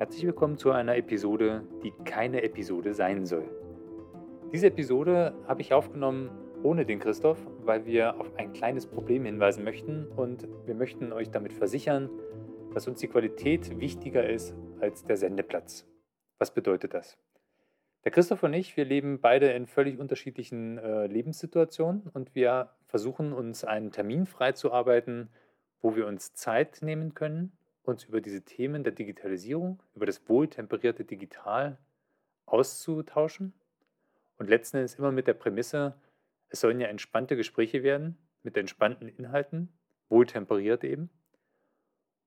Herzlich willkommen zu einer Episode, die keine Episode sein soll. Diese Episode habe ich aufgenommen ohne den Christoph, weil wir auf ein kleines Problem hinweisen möchten und wir möchten euch damit versichern, dass uns die Qualität wichtiger ist als der Sendeplatz. Was bedeutet das? Der Christoph und ich, wir leben beide in völlig unterschiedlichen äh, Lebenssituationen und wir versuchen uns einen Termin freizuarbeiten, wo wir uns Zeit nehmen können, uns über diese Themen der Digitalisierung, über das wohltemperierte Digital auszutauschen. Und letzten Endes immer mit der Prämisse, es sollen ja entspannte Gespräche werden, mit entspannten Inhalten, wohltemperiert eben.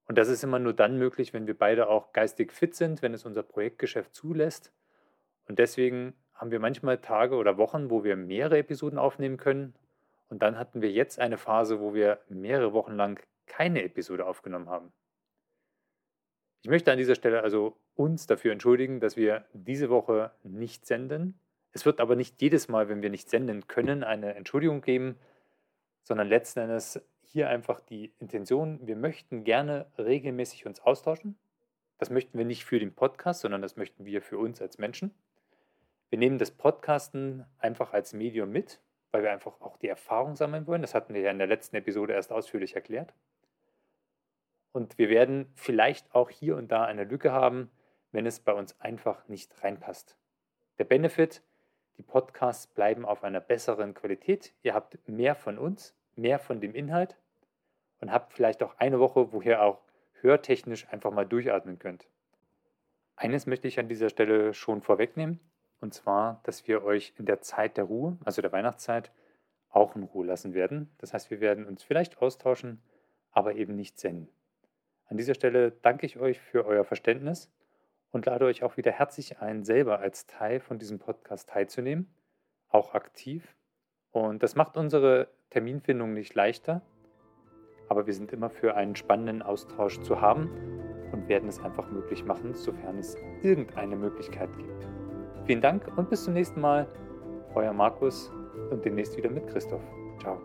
Und das ist immer nur dann möglich, wenn wir beide auch geistig fit sind, wenn es unser Projektgeschäft zulässt und deswegen haben wir manchmal Tage oder Wochen, wo wir mehrere Episoden aufnehmen können. Und dann hatten wir jetzt eine Phase, wo wir mehrere Wochen lang keine Episode aufgenommen haben. Ich möchte an dieser Stelle also uns dafür entschuldigen, dass wir diese Woche nicht senden. Es wird aber nicht jedes Mal, wenn wir nicht senden können, eine Entschuldigung geben, sondern letzten Endes hier einfach die Intention, wir möchten gerne regelmäßig uns austauschen. Das möchten wir nicht für den Podcast, sondern das möchten wir für uns als Menschen. Wir nehmen das Podcasten einfach als Medium mit, weil wir einfach auch die Erfahrung sammeln wollen. Das hatten wir ja in der letzten Episode erst ausführlich erklärt. Und wir werden vielleicht auch hier und da eine Lücke haben, wenn es bei uns einfach nicht reinpasst. Der Benefit, die Podcasts bleiben auf einer besseren Qualität. Ihr habt mehr von uns, mehr von dem Inhalt und habt vielleicht auch eine Woche, wo ihr auch hörtechnisch einfach mal durchatmen könnt. Eines möchte ich an dieser Stelle schon vorwegnehmen. Und zwar, dass wir euch in der Zeit der Ruhe, also der Weihnachtszeit, auch in Ruhe lassen werden. Das heißt, wir werden uns vielleicht austauschen, aber eben nicht senden. An dieser Stelle danke ich euch für euer Verständnis und lade euch auch wieder herzlich ein, selber als Teil von diesem Podcast teilzunehmen, auch aktiv. Und das macht unsere Terminfindung nicht leichter, aber wir sind immer für einen spannenden Austausch zu haben und werden es einfach möglich machen, sofern es irgendeine Möglichkeit gibt. Vielen Dank und bis zum nächsten Mal. Euer Markus und demnächst wieder mit Christoph. Ciao.